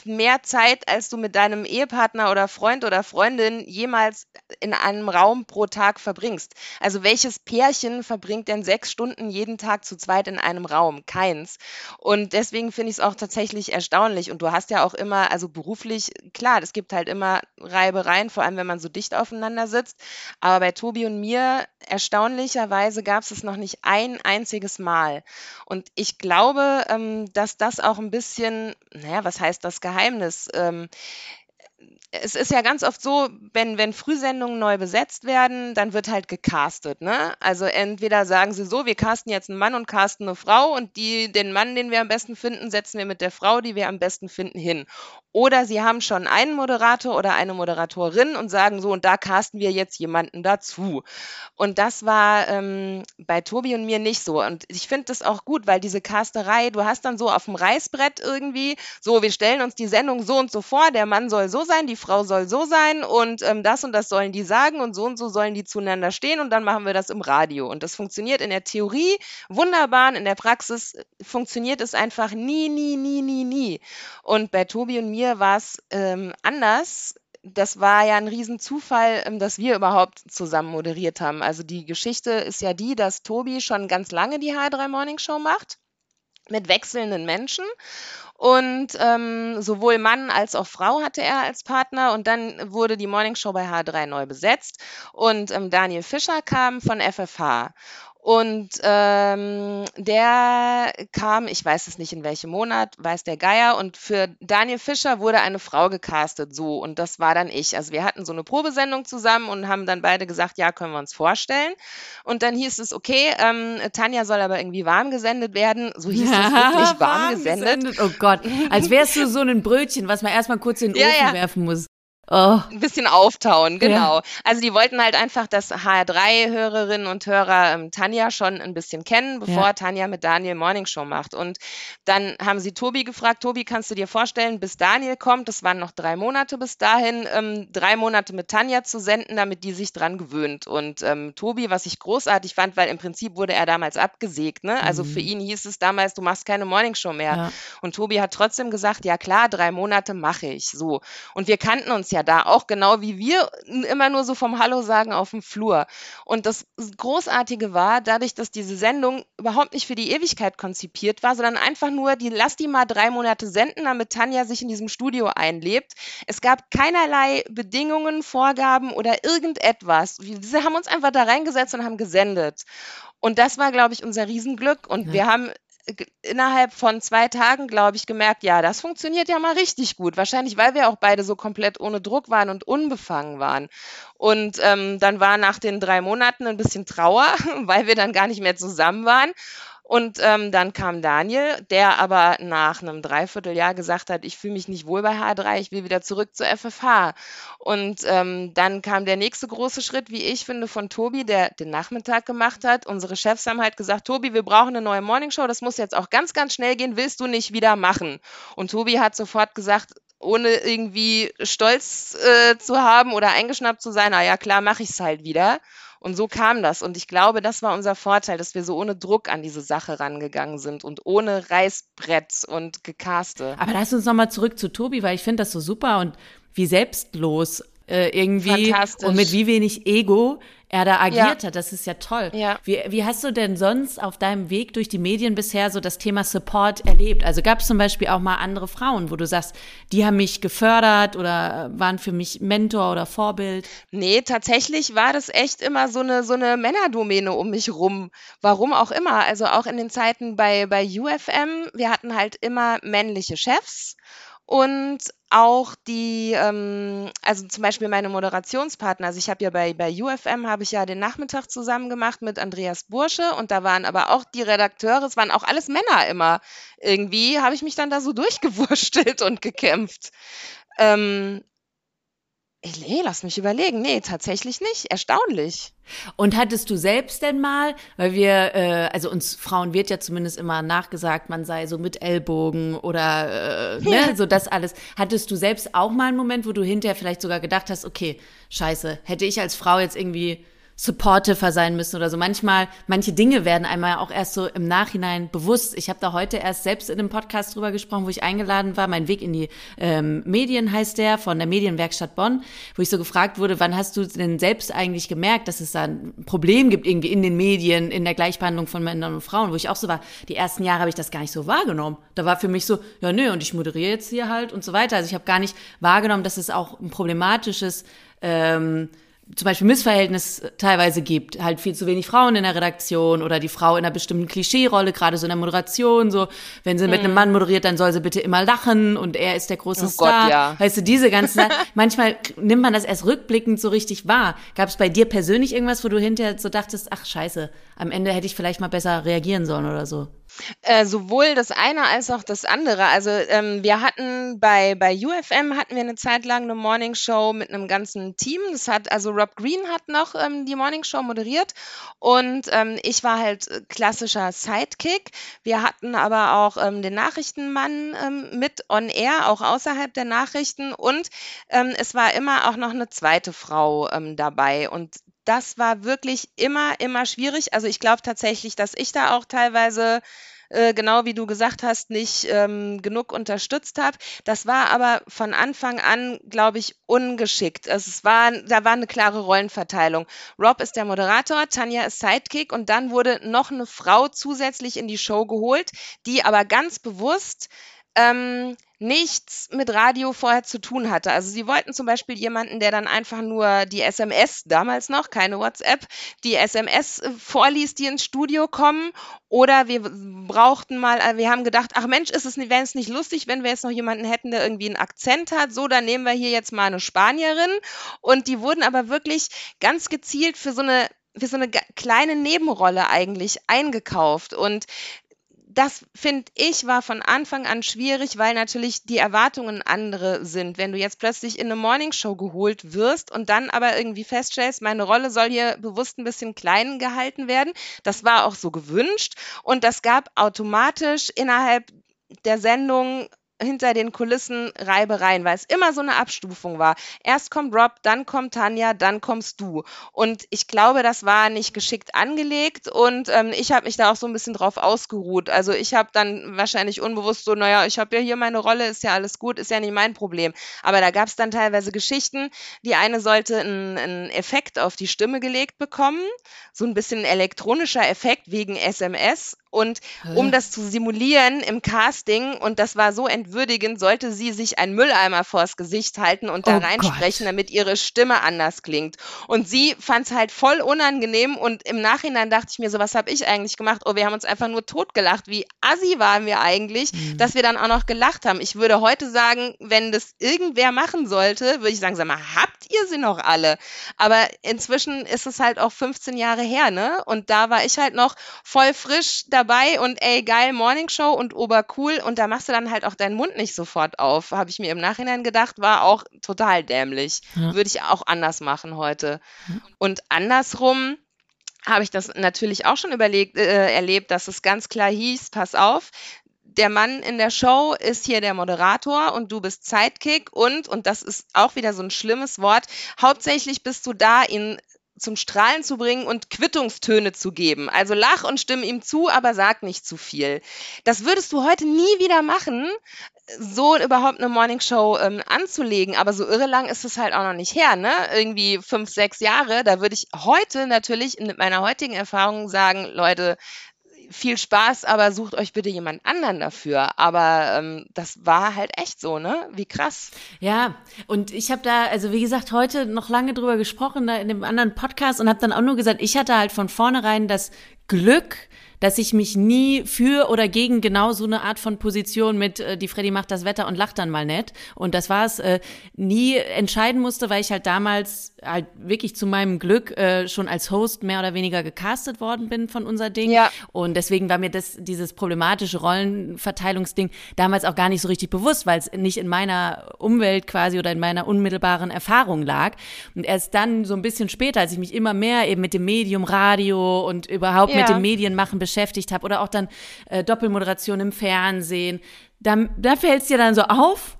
mehr Zeit, als du mit deinem Ehepartner oder Freund oder Freundin jemals in einem Raum pro Tag verbringst. Also welches Pärchen verbringt denn sechs Stunden jeden Tag zu zweit in einem Raum? Keins. Und deswegen finde ich es auch tatsächlich erstaunlich. Und du hast ja auch immer, also beruflich, klar, es gibt halt immer Reibereien, vor allem wenn man so dicht aufeinander sitzt. Aber bei Tobi und mir, erstaunlicherweise, gab es es noch nicht ein einziges Mal. Und ich glaube, ähm, dass das auch ein bisschen, naja, was heißt das Geheimnis? Ähm, es ist ja ganz oft so, wenn, wenn Frühsendungen neu besetzt werden, dann wird halt gecastet, ne? Also entweder sagen sie so, wir casten jetzt einen Mann und casten eine Frau und die, den Mann, den wir am besten finden, setzen wir mit der Frau, die wir am besten finden, hin. Oder sie haben schon einen Moderator oder eine Moderatorin und sagen so, und da casten wir jetzt jemanden dazu. Und das war ähm, bei Tobi und mir nicht so. Und ich finde das auch gut, weil diese Casterei, du hast dann so auf dem Reißbrett irgendwie, so, wir stellen uns die Sendung so und so vor, der Mann soll so sein, die Frau soll so sein und ähm, das und das sollen die sagen und so und so sollen die zueinander stehen und dann machen wir das im Radio. Und das funktioniert in der Theorie wunderbar, und in der Praxis funktioniert es einfach nie, nie, nie, nie, nie. Und bei Tobi und mir war es ähm, anders. Das war ja ein Riesenzufall, ähm, dass wir überhaupt zusammen moderiert haben. Also die Geschichte ist ja die, dass Tobi schon ganz lange die H3 Morning Show macht mit wechselnden Menschen. Und ähm, sowohl Mann als auch Frau hatte er als Partner. Und dann wurde die Morning Show bei H3 neu besetzt. Und ähm, Daniel Fischer kam von FFH. Und ähm, der kam, ich weiß es nicht in welchem Monat, weiß der Geier. Und für Daniel Fischer wurde eine Frau gecastet, so. Und das war dann ich. Also wir hatten so eine Probesendung zusammen und haben dann beide gesagt, ja, können wir uns vorstellen. Und dann hieß es, okay, ähm, Tanja soll aber irgendwie warm gesendet werden. So hieß es wirklich warm gesendet. Oh Gott, als wärst du so ein Brötchen, was man erstmal kurz in den Ja, Ofen ja. werfen muss. Oh. ein bisschen auftauen, genau. Also die wollten halt einfach, dass HR3-Hörerinnen und Hörer ähm, Tanja schon ein bisschen kennen, bevor Ja. Tanja mit Daniel Morning Show macht. Und dann haben sie Tobi gefragt, Tobi, kannst du dir vorstellen, bis Daniel kommt, das waren noch drei Monate bis dahin, ähm, drei Monate mit Tanja zu senden, damit die sich dran gewöhnt. Und ähm, Tobi, was ich großartig fand, weil im Prinzip wurde er damals abgesägt, ne? Also für ihn hieß es damals, du machst keine Morning Show mehr. Ja. Und Tobi hat trotzdem gesagt, ja klar, drei Monate mache ich. So. Und wir kannten uns ja da auch genau wie wir immer nur so vom Hallo sagen auf dem Flur. Und das Großartige war, dadurch, dass diese Sendung überhaupt nicht für die Ewigkeit konzipiert war, sondern einfach nur, die lass die mal drei Monate senden, damit Tanja sich in diesem Studio einlebt. Es gab keinerlei Bedingungen, Vorgaben oder irgendetwas. Wir haben uns einfach da reingesetzt und haben gesendet. Und das war, glaube ich, unser Riesenglück. Und Ja. wir haben innerhalb von zwei Tagen, glaube ich, gemerkt, ja, das funktioniert ja mal richtig gut. Wahrscheinlich, weil wir auch beide so komplett ohne Druck waren und unbefangen waren. Und ähm, dann war nach den drei Monaten ein bisschen Trauer, weil wir dann gar nicht mehr zusammen waren. Und ähm, dann kam Daniel, der aber nach einem Dreivierteljahr gesagt hat, ich fühle mich nicht wohl bei H3, ich will wieder zurück zur FFH. Und ähm, dann kam der nächste große Schritt, wie ich finde, von Tobi, der den Nachmittag gemacht hat. Unsere Chefs haben halt gesagt, Tobi, wir brauchen eine neue Morningshow, das muss jetzt auch ganz, ganz schnell gehen, willst du nicht wieder machen? Und Tobi hat sofort gesagt, ohne irgendwie Stolz äh, zu haben oder eingeschnappt zu sein, na ja, klar, mache ich es halt wieder. Und so kam das. Und ich glaube, das war unser Vorteil, dass wir so ohne Druck an diese Sache rangegangen sind und ohne Reißbrett und Gecaste. Aber lass uns nochmal zurück zu Tobi, weil ich finde das so super und wie selbstlos äh, irgendwie und mit wie wenig Ego er da agiert ja. hat. Das ist ja toll. Ja. Wie, wie hast du denn sonst auf deinem Weg durch die Medien bisher so das Thema Support erlebt? Also gab es zum Beispiel auch mal andere Frauen, wo du sagst, die haben mich gefördert oder waren für mich Mentor oder Vorbild? Nee, tatsächlich war das echt immer so eine, so eine Männerdomäne um mich rum. Warum auch immer. Also auch in den Zeiten bei, bei UFM, wir hatten halt immer männliche Chefs und auch die, ähm, also zum Beispiel meine Moderationspartner, also ich habe ja bei, bei UFM habe ich ja den Nachmittag zusammen gemacht mit Andreas Bursche und da waren aber auch die Redakteure, es waren auch alles Männer immer. Irgendwie habe ich mich dann da so durchgewurstelt und gekämpft. Ähm, Nee, lass mich überlegen. Nee, tatsächlich nicht. Erstaunlich. Und hattest du selbst denn mal, weil wir, äh, also uns Frauen wird ja zumindest immer nachgesagt, man sei so mit Ellbogen oder äh, ne, so das alles. Hattest du selbst auch mal einen Moment, wo du hinterher vielleicht sogar gedacht hast, okay, scheiße, hätte ich als Frau jetzt irgendwie supportiver sein müssen oder so. Manchmal, manche Dinge werden einmal auch erst so im Nachhinein bewusst. Ich habe da heute erst selbst in einem Podcast drüber gesprochen, wo ich eingeladen war. Mein Weg in die ähm, Medien heißt der, von der Medienwerkstatt Bonn, wo ich so gefragt wurde, wann hast du denn selbst eigentlich gemerkt, dass es da ein Problem gibt irgendwie in den Medien, in der Gleichbehandlung von Männern und Frauen, wo ich auch so war, die ersten Jahre habe ich das gar nicht so wahrgenommen. Da war für mich so, ja nö, und ich moderiere jetzt hier halt und so weiter. Also ich habe gar nicht wahrgenommen, dass es auch ein problematisches ähm, zum Beispiel Missverhältnis teilweise gibt, halt viel zu wenig Frauen in der Redaktion oder die Frau in einer bestimmten Klischee-Rolle, gerade so in der Moderation, so, wenn sie mhm. mit einem mhm. Mann moderiert, dann soll sie bitte immer lachen und er ist der große oh Star. Gott, ja. Weißt du, diese ganzen, manchmal nimmt man das erst rückblickend so richtig wahr. Gab es bei dir persönlich irgendwas, wo du hinterher so dachtest, ach scheiße, am Ende hätte ich vielleicht mal besser reagieren sollen oder so? Äh, sowohl das eine als auch das andere. Also ähm, wir hatten bei, bei UFM hatten wir eine Zeit lang eine Morning Show mit einem ganzen Team. Das hat, also Rob Green hat noch ähm, die Morning Show moderiert und ähm, ich war halt äh, klassischer Sidekick. Wir hatten aber auch ähm, den Nachrichtenmann ähm, mit on air, auch außerhalb der Nachrichten und ähm, es war immer auch noch eine zweite Frau dabei und das war wirklich immer, immer schwierig. Also ich glaube tatsächlich, dass ich da auch teilweise äh, genau wie du gesagt hast, nicht ähm, genug unterstützt habe. Das war aber von Anfang an, glaube ich, ungeschickt. Also es war, da war eine klare Rollenverteilung. Rob ist der Moderator, Tanja ist Sidekick und dann wurde noch eine Frau zusätzlich in die Show geholt, die aber ganz bewusst ähm, nichts mit Radio vorher zu tun hatte. Also sie wollten zum Beispiel jemanden, der dann einfach nur die SMS, damals noch, keine WhatsApp, die SMS äh, vorliest, die ins Studio kommen. Oder wir brauchten mal, äh, wir haben gedacht, ach Mensch, ist es, wäre es nicht lustig, wenn wir jetzt noch jemanden hätten, der irgendwie einen Akzent hat. So, dann nehmen wir hier jetzt mal eine Spanierin. Und die wurden aber wirklich ganz gezielt für so eine für so eine kleine Nebenrolle eigentlich eingekauft. Und das finde ich war von Anfang an schwierig, weil natürlich die Erwartungen andere sind. Wenn du jetzt plötzlich in eine Morningshow geholt wirst und dann aber irgendwie feststellst, meine Rolle soll hier bewusst ein bisschen klein gehalten werden, das war auch so gewünscht und das gab automatisch innerhalb der Sendung hinter den Kulissen Reibereien, weil es immer so eine Abstufung war. Erst kommt Rob, dann kommt Tanja, dann kommst du. Und ich glaube, das war nicht geschickt angelegt und ähm, ich habe mich da auch so ein bisschen drauf ausgeruht. Also ich habe dann wahrscheinlich unbewusst so, naja, ich habe ja hier meine Rolle, ist ja alles gut, ist ja nicht mein Problem. Aber da gab es dann teilweise Geschichten. Die eine sollte einen Effekt auf die Stimme gelegt bekommen, so ein bisschen elektronischer Effekt wegen SMS und um das zu simulieren im Casting, und das war so entwürdigend, sollte sie sich einen Mülleimer vors Gesicht halten und da oh reinsprechen, Gott. damit ihre Stimme anders klingt. Und sie fand es halt voll unangenehm und im Nachhinein dachte ich mir so, was habe ich eigentlich gemacht? Oh, wir haben uns einfach nur totgelacht. Wie assi waren wir eigentlich, mhm. dass wir dann auch noch gelacht haben. Ich würde heute sagen, wenn das irgendwer machen sollte, würde ich sagen, sag mal, habt ihr sie noch alle? Aber inzwischen ist es halt auch 15 Jahre her, ne? Und da war ich halt noch voll frisch da dabei und ey, geil, Morningshow und obercool und da machst du dann halt auch deinen Mund nicht sofort auf. Habe ich mir im Nachhinein gedacht, war auch total dämlich. Ja. Würde ich auch anders machen heute. Ja. Und andersrum habe ich das natürlich auch schon überlegt, äh, erlebt, dass es ganz klar hieß, pass auf, der Mann in der Show ist hier der Moderator und du bist Sidekick und, und das ist auch wieder so ein schlimmes Wort, hauptsächlich bist du da, ihn zum Strahlen zu bringen und Quittungstöne zu geben. Also lach und stimm ihm zu, aber sag nicht zu viel. Das würdest du heute nie wieder machen, so überhaupt eine Morningshow ähm, anzulegen. Aber so irre lang ist es halt auch noch nicht her, ne? Irgendwie fünf, sechs Jahre. Da würde ich heute natürlich mit meiner heutigen Erfahrung sagen, Leute, viel Spaß, aber sucht euch bitte jemand anderen dafür. Aber ähm, das war halt echt so, ne? Wie krass. Ja, und ich habe da, also wie gesagt, heute noch lange drüber gesprochen, da in dem anderen Podcast und habe dann auch nur gesagt, ich hatte halt von vornherein das Glück, dass ich mich nie für oder gegen genau so eine Art von Position mit, äh, die Freddy macht das Wetter und lacht dann mal nett. Und das war es, äh, nie entscheiden musste, weil ich halt damals halt wirklich zu meinem Glück äh, schon als Host mehr oder weniger gecastet worden bin von unser Ding. Ja. Und deswegen war mir das, dieses problematische Rollenverteilungsding damals auch gar nicht so richtig bewusst, weil es nicht in meiner Umwelt quasi oder in meiner unmittelbaren Erfahrung lag. Und erst dann so ein bisschen später, als ich mich immer mehr eben mit dem Medium Radio und überhaupt ja. mit dem Medienmachen beschäftigt habe oder auch dann äh, Doppelmoderation im Fernsehen, dann, da fällt es dir dann so auf.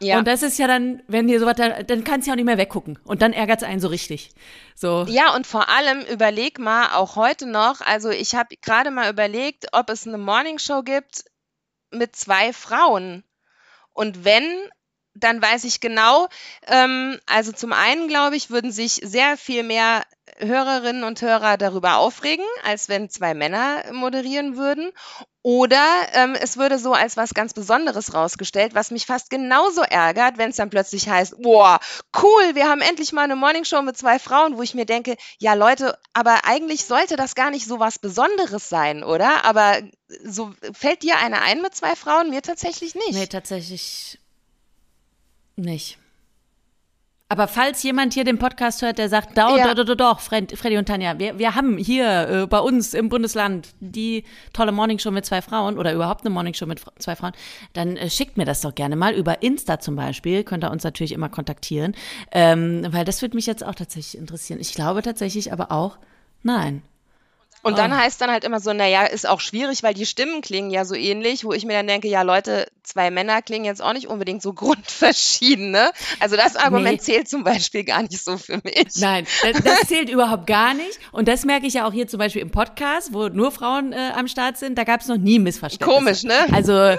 Ja. Und das ist ja dann, wenn dir sowas, dann, dann kannst du ja auch nicht mehr weggucken. Und dann ärgert es einen so richtig. So. Ja, und vor allem überleg mal, auch heute noch, also ich habe gerade mal überlegt, ob es eine Morningshow gibt mit zwei Frauen. Und wenn, dann weiß ich genau, ähm, also zum einen, glaube ich, würden sich sehr viel mehr Hörerinnen und Hörer darüber aufregen, als wenn zwei Männer moderieren würden. Oder ähm, es würde so als was ganz Besonderes rausgestellt, was mich fast genauso ärgert, wenn es dann plötzlich heißt, boah, cool, wir haben endlich mal eine Morningshow mit zwei Frauen, wo ich mir denke, ja Leute, aber eigentlich sollte das gar nicht so was Besonderes sein, oder? Aber so fällt dir eine ein mit zwei Frauen? Mir tatsächlich nicht. Nee, tatsächlich nicht. Aber falls jemand hier den Podcast hört, der sagt, doch, ja. doch, doch, doch, Freddy und Tanja, wir, wir haben hier äh, bei uns im Bundesland die tolle Morningshow mit zwei Frauen oder überhaupt eine Morningshow mit zwei Frauen, dann äh, schickt mir das doch gerne mal über Insta zum Beispiel. Könnt ihr uns natürlich immer kontaktieren, ähm, weil das würde mich jetzt auch tatsächlich interessieren. Ich glaube tatsächlich aber auch, nein. Und dann oh. heißt dann halt immer so, naja, ist auch schwierig, weil die Stimmen klingen ja so ähnlich, wo ich mir dann denke, ja Leute, zwei Männer klingen jetzt auch nicht unbedingt so grundverschieden, ne? Also das Argument nee. zählt zum Beispiel gar nicht so für mich. Nein, das, das, zählt überhaupt gar nicht. Und das merke ich ja auch hier zum Beispiel im Podcast, wo nur Frauen äh, am Start sind, da gab es noch nie Missverständnisse. Komisch, ne? Also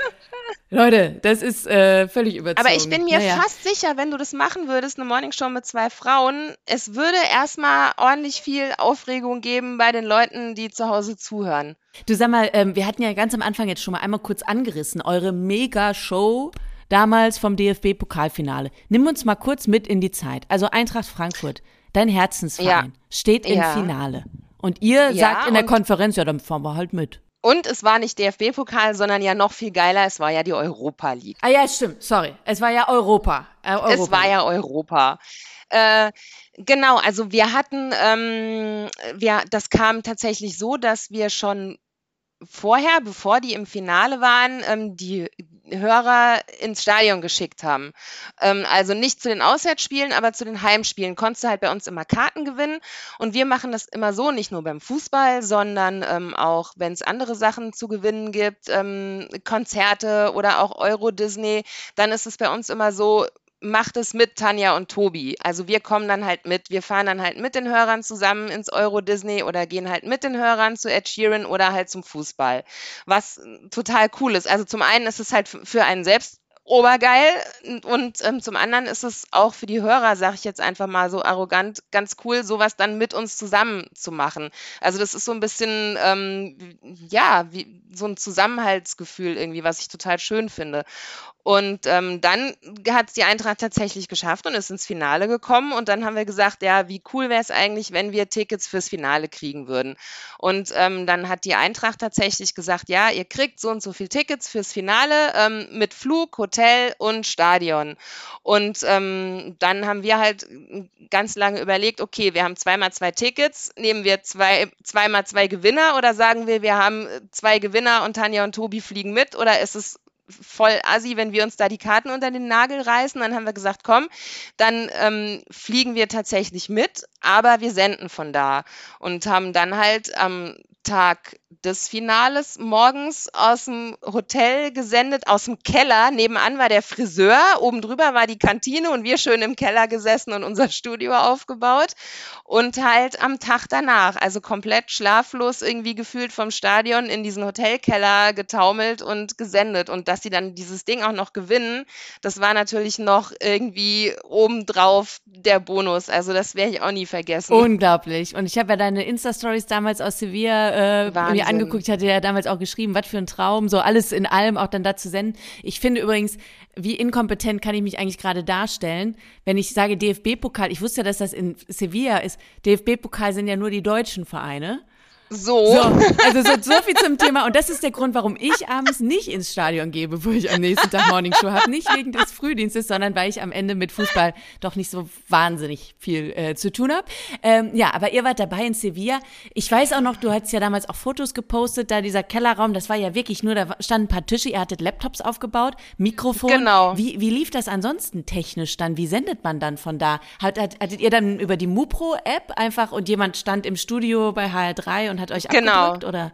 Leute, das ist äh, völlig überzogen. Aber ich bin mir naja. fast sicher, wenn du das machen würdest, eine Morningshow mit zwei Frauen, es würde erstmal ordentlich viel Aufregung geben bei den Leuten, die zu Hause zuhören. Du sag mal, ähm, wir hatten ja ganz am Anfang jetzt schon mal einmal kurz angerissen, eure Mega-Show damals vom DFB-Pokalfinale. Nimm uns mal kurz mit in die Zeit. Also Eintracht Frankfurt, dein Herzensverein, ja. steht im ja. Finale. Und ihr ja, sagt in der Konferenz, ja, dann fahren wir halt mit. Und es war nicht DFB-Pokal, sondern ja noch viel geiler, es war ja die Europa League. Ah ja, stimmt, sorry. Es war ja Europa. Äh, Europa es war ja Europa. Äh, genau, also wir hatten, ähm, wir, das kam tatsächlich so, dass wir schon vorher, bevor die im Finale waren, ähm, die Hörer ins Stadion geschickt haben. Ähm, also nicht zu den Auswärtsspielen, aber zu den Heimspielen konntest du halt bei uns immer Karten gewinnen. Und wir machen das immer so, nicht nur beim Fußball, sondern ähm, auch, wenn es andere Sachen zu gewinnen gibt, ähm, Konzerte oder auch Euro Disney, dann ist es bei uns immer so, macht es mit Tanja und Tobi. Also wir kommen dann halt mit, wir fahren dann halt mit den Hörern zusammen ins Euro Disney oder gehen halt mit den Hörern zu Ed Sheeran oder halt zum Fußball. Was total cool ist. Also zum einen ist es halt für einen selbst obergeil und ähm, zum anderen ist es auch für die Hörer, sage ich jetzt einfach mal so arrogant, ganz cool, sowas dann mit uns zusammen zu machen. Also das ist so ein bisschen, ähm, ja, wie so ein Zusammenhaltsgefühl irgendwie, was ich total schön finde. Und ähm, dann hat es die Eintracht tatsächlich geschafft und ist ins Finale gekommen. Und dann haben wir gesagt, ja, wie cool wäre es eigentlich, wenn wir Tickets fürs Finale kriegen würden. Und ähm, dann hat die Eintracht tatsächlich gesagt, ja, ihr kriegt so und so viel Tickets fürs Finale ähm, mit Flug, Hotel und Stadion. Und ähm, dann haben wir halt ganz lange überlegt, okay, wir haben zweimal zwei Tickets, nehmen wir zwei, zweimal zwei Gewinner oder sagen wir, wir haben zwei Gewinner und Tanja und Tobi fliegen mit oder ist es voll assi, wenn wir uns da die Karten unter den Nagel reißen. Dann haben wir gesagt, komm, dann ähm, fliegen wir tatsächlich mit, aber wir senden von da und haben dann halt am Tag des Finales morgens aus dem Hotel gesendet, aus dem Keller. Nebenan war der Friseur, oben drüber war die Kantine und wir schön im Keller gesessen und unser Studio aufgebaut. Und halt am Tag danach, also komplett schlaflos irgendwie gefühlt vom Stadion in diesen Hotelkeller getaumelt und gesendet. Und dass sie dann dieses Ding auch noch gewinnen, das war natürlich noch irgendwie obendrauf der Bonus. Also das werde ich auch nie vergessen. Unglaublich. Und ich habe ja deine Insta-Stories damals aus Sevilla äh, mir angeguckt. Ich hatte ja damals auch geschrieben, was für ein Traum, so alles in allem auch dann da zu senden. Ich finde übrigens, wie inkompetent kann ich mich eigentlich gerade darstellen, wenn ich sage DFB-Pokal. Ich wusste ja, dass das in Sevilla ist. DFB-Pokal sind ja nur die deutschen Vereine. So. so. Also so, so, viel zum Thema. Und das ist der Grund, warum ich abends nicht ins Stadion gehe, bevor ich am nächsten Tag Morningshow habe. Nicht wegen des Frühdienstes, sondern weil ich am Ende mit Fußball doch nicht so wahnsinnig viel äh, zu tun habe. Ähm, ja, aber ihr wart dabei in Sevilla. Ich weiß auch noch, du hast ja damals auch Fotos gepostet, da dieser Kellerraum, das war ja wirklich nur, da standen ein paar Tische, ihr hattet Laptops aufgebaut, Mikrofon. Genau. Wie, wie lief das ansonsten technisch dann? Wie sendet man dann von da? Hat, hat, hattet ihr dann über die MuPro-App einfach und jemand stand im Studio bei HR3 und hat euch genau. abgedrückt, oder?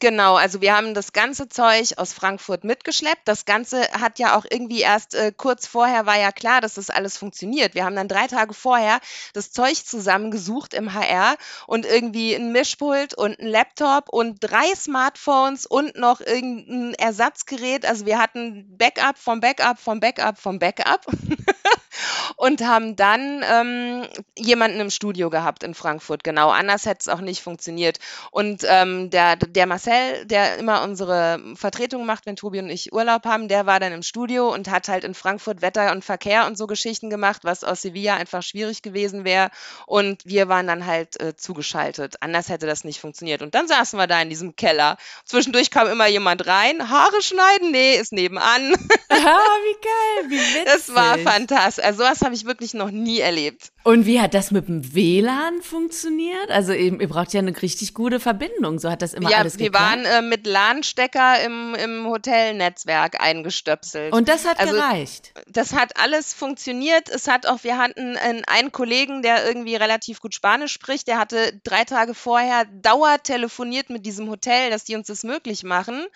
Genau, also wir haben das ganze Zeug aus Frankfurt mitgeschleppt. Das Ganze hat ja auch irgendwie erst äh, kurz vorher war ja klar, dass das alles funktioniert. Wir haben dann drei Tage vorher das Zeug zusammengesucht im HR und irgendwie ein Mischpult und ein Laptop und drei Smartphones und noch irgendein Ersatzgerät. Also wir hatten Backup vom Backup vom Backup vom Backup. und haben dann ähm, jemanden im Studio gehabt in Frankfurt. Genau, anders hätte es auch nicht funktioniert. Und ähm, der, der Marcel, der immer unsere Vertretung macht, wenn Tobi und ich Urlaub haben, der war dann im Studio und hat halt in Frankfurt Wetter und Verkehr und so Geschichten gemacht, was aus Sevilla einfach schwierig gewesen wäre. Und wir waren dann halt äh, zugeschaltet. Anders hätte das nicht funktioniert. Und dann saßen wir da in diesem Keller. Zwischendurch kam immer jemand rein, Haare schneiden, nee, ist nebenan. Ah, wie geil, wie witzig. Das war fantastisch. Also sowas habe ich wirklich noch nie erlebt. Und wie hat das mit dem WLAN funktioniert? Also ihr, ihr braucht ja eine richtig gute Verbindung. So hat das immer ja, alles geklappt. wir waren äh, mit LAN-Stecker im, im Hotelnetzwerk eingestöpselt. Und das hat also, gereicht? Das hat alles funktioniert. Es hat auch, wir hatten einen Kollegen, der irgendwie relativ gut Spanisch spricht. Der hatte drei Tage vorher dauer telefoniert mit diesem Hotel, dass die uns das möglich machen.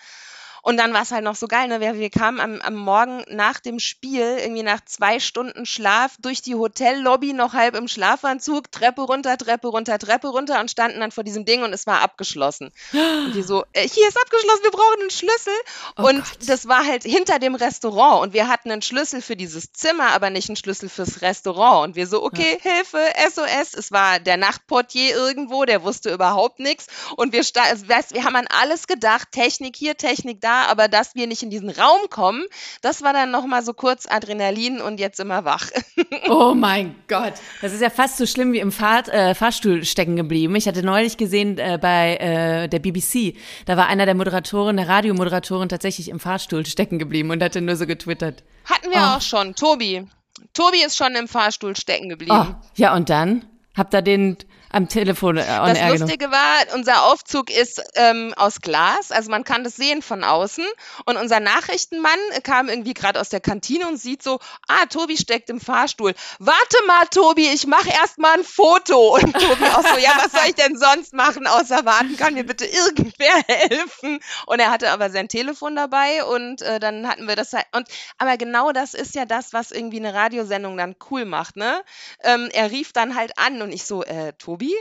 Und dann war es halt noch so geil, ne? Wir, wir kamen am, am Morgen nach dem Spiel, irgendwie nach zwei Stunden Schlaf, durch die Hotellobby noch halb im Schlafanzug, Treppe runter, Treppe runter, Treppe runter und standen dann vor diesem Ding und es war abgeschlossen. Und die so, äh, hier ist abgeschlossen, wir brauchen einen Schlüssel. Oh und Gott. das war halt hinter dem Restaurant und wir hatten einen Schlüssel für dieses Zimmer, aber nicht einen Schlüssel fürs Restaurant. Und wir so, okay, ja. Hilfe, SOS. Es war der Nachtportier irgendwo, der wusste überhaupt nichts. Und wir, wir haben an alles gedacht, Technik hier, Technik da, aber dass wir nicht in diesen Raum kommen, das war dann nochmal so kurz Adrenalin und jetzt immer wach. oh mein Gott, das ist ja fast so schlimm wie im Fahr äh, Fahrstuhl stecken geblieben. Ich hatte neulich gesehen äh, bei äh, der BBC, da war einer der Moderatoren, der Radiomoderatorin tatsächlich im Fahrstuhl stecken geblieben und hatte nur so getwittert. Hatten wir oh. auch schon, Tobi. Tobi ist schon im Fahrstuhl stecken geblieben. Oh, ja, und dann? Habt ihr den am Telefon äh, on Das Lustige war, unser Aufzug ist ähm, aus Glas, also man kann das sehen von außen. Und unser Nachrichtenmann kam irgendwie gerade aus der Kantine und sieht so, ah, Tobi steckt im Fahrstuhl. Warte mal, Tobi, ich mache erst mal ein Foto. Und Tobi auch so, ja, was soll ich denn sonst machen, außer warten? Kann mir bitte irgendwer helfen? Und er hatte aber sein Telefon dabei und äh, dann hatten wir das halt. Und, aber genau das ist ja das, was irgendwie eine Radiosendung dann cool macht, ne? Ähm, er rief dann halt an und ich so, äh, Tobi, Tobi,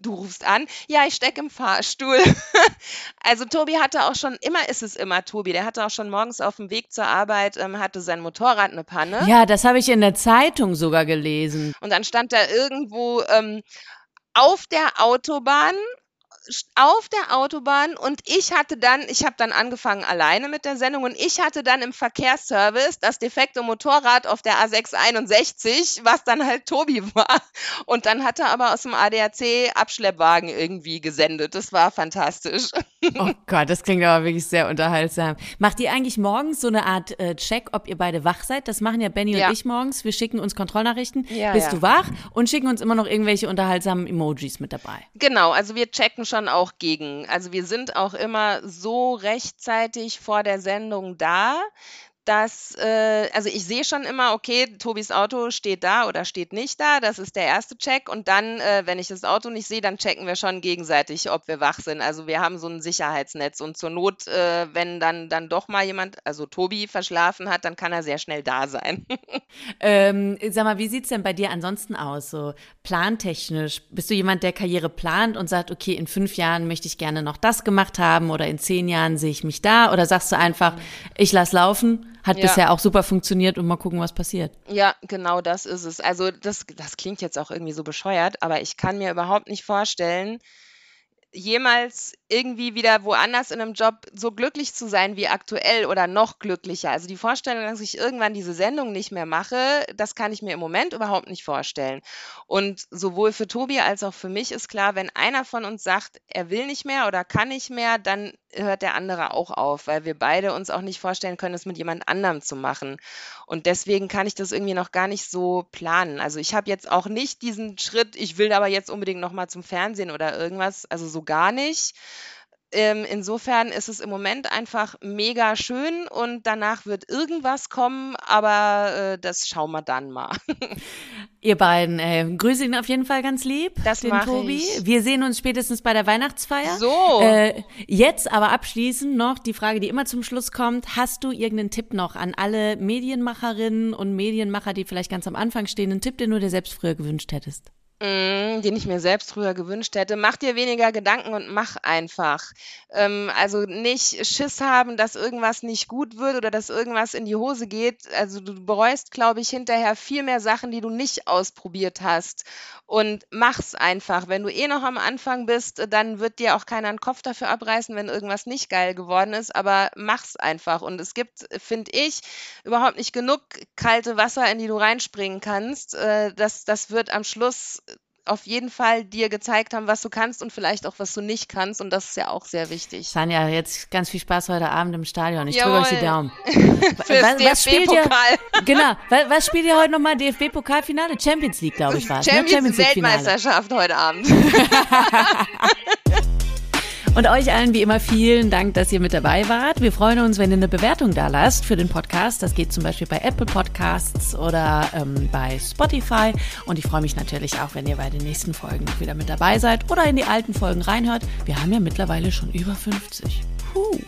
du rufst an. Ja, ich stecke im Fahrstuhl. also Tobi hatte auch schon, immer ist es immer Tobi, der hatte auch schon morgens auf dem Weg zur Arbeit, ähm, hatte sein Motorrad eine Panne. Ja, das habe ich in der Zeitung sogar gelesen. Und dann stand er irgendwo ähm, auf der Autobahn auf der Autobahn und ich hatte dann, ich habe dann angefangen alleine mit der Sendung und ich hatte dann im Verkehrsservice das defekte Motorrad auf der A661, was dann halt Tobi war. Und dann hat er aber aus dem ADAC Abschleppwagen irgendwie gesendet. Das war fantastisch. Oh Gott, das klingt aber wirklich sehr unterhaltsam. Macht ihr eigentlich morgens so eine Art äh, Check, ob ihr beide wach seid? Das machen ja Benny ja. und ich morgens. Wir schicken uns Kontrollnachrichten. Ja, Bist ja. du wach? Und schicken uns immer noch irgendwelche unterhaltsamen Emojis mit dabei. Genau, also wir checken schon schon auch gegen. Also wir sind auch immer so rechtzeitig vor der Sendung da, dass, äh, also ich sehe schon immer, okay, Tobis Auto steht da oder steht nicht da. Das ist der erste Check. Und dann, äh, wenn ich das Auto nicht sehe, dann checken wir schon gegenseitig, ob wir wach sind. Also wir haben so ein Sicherheitsnetz. Und zur Not, äh, wenn dann, dann doch mal jemand, also Tobi, verschlafen hat, dann kann er sehr schnell da sein. ähm, sag mal, wie sieht es denn bei dir ansonsten aus, so plantechnisch? Bist du jemand, der Karriere plant und sagt, okay, in fünf Jahren möchte ich gerne noch das gemacht haben oder in zehn Jahren sehe ich mich da? Oder sagst du einfach, ich lass laufen? Hat ja. bisher auch super funktioniert und mal gucken, was passiert. Ja, genau das ist es. Also das, das klingt jetzt auch irgendwie so bescheuert, aber ich kann mir überhaupt nicht vorstellen, jemals irgendwie wieder woanders in einem Job so glücklich zu sein wie aktuell oder noch glücklicher. Also die Vorstellung, dass ich irgendwann diese Sendung nicht mehr mache, das kann ich mir im Moment überhaupt nicht vorstellen. Und sowohl für Tobi als auch für mich ist klar, wenn einer von uns sagt, er will nicht mehr oder kann nicht mehr, dann hört der andere auch auf, weil wir beide uns auch nicht vorstellen können, es mit jemand anderem zu machen. Und deswegen kann ich das irgendwie noch gar nicht so planen. Also ich habe jetzt auch nicht diesen Schritt, ich will aber jetzt unbedingt noch mal zum Fernsehen oder irgendwas, also so gar nicht. Ähm, insofern ist es im Moment einfach mega schön und danach wird irgendwas kommen, aber äh, das schauen wir dann mal. Ihr beiden, äh, grüße ihn auf jeden Fall ganz lieb, das den Tobi. Ich. Wir sehen uns spätestens bei der Weihnachtsfeier. So. Äh, jetzt aber abschließend noch die Frage, die immer zum Schluss kommt. Hast du irgendeinen Tipp noch an alle Medienmacherinnen und Medienmacher, die vielleicht ganz am Anfang stehen, einen Tipp, den du dir selbst früher gewünscht hättest? Mm, den ich mir selbst früher gewünscht hätte. Mach dir weniger Gedanken und mach einfach. Ähm, also nicht Schiss haben, dass irgendwas nicht gut wird oder dass irgendwas in die Hose geht. Also du bereust, glaube ich, hinterher viel mehr Sachen, die du nicht ausprobiert hast. Und mach's einfach. Wenn du eh noch am Anfang bist, dann wird dir auch keiner einen Kopf dafür abreißen, wenn irgendwas nicht geil geworden ist. Aber mach's einfach. Und es gibt, finde ich, überhaupt nicht genug kalte Wasser, in die du reinspringen kannst. Äh, das, das wird am Schluss auf jeden Fall dir gezeigt haben, was du kannst und vielleicht auch, was du nicht kannst. Und das ist ja auch sehr wichtig. Sanja, jetzt ganz viel Spaß heute Abend im Stadion. Ich drücke euch die Daumen. Was, was spielt ihr? Genau. Was, was spielt ihr heute nochmal? DFB-Pokalfinale? Champions League, glaube ich, war es. Champions, ne? Champions League Weltmeisterschaft heute Abend. Und euch allen wie immer vielen Dank, dass ihr mit dabei wart. Wir freuen uns, wenn ihr eine Bewertung da lasst für den Podcast. Das geht zum Beispiel bei Apple Podcasts oder ähm, bei Spotify. Und ich freue mich natürlich auch, wenn ihr bei den nächsten Folgen wieder mit dabei seid oder in die alten Folgen reinhört. Wir haben ja mittlerweile schon über 50. Puh.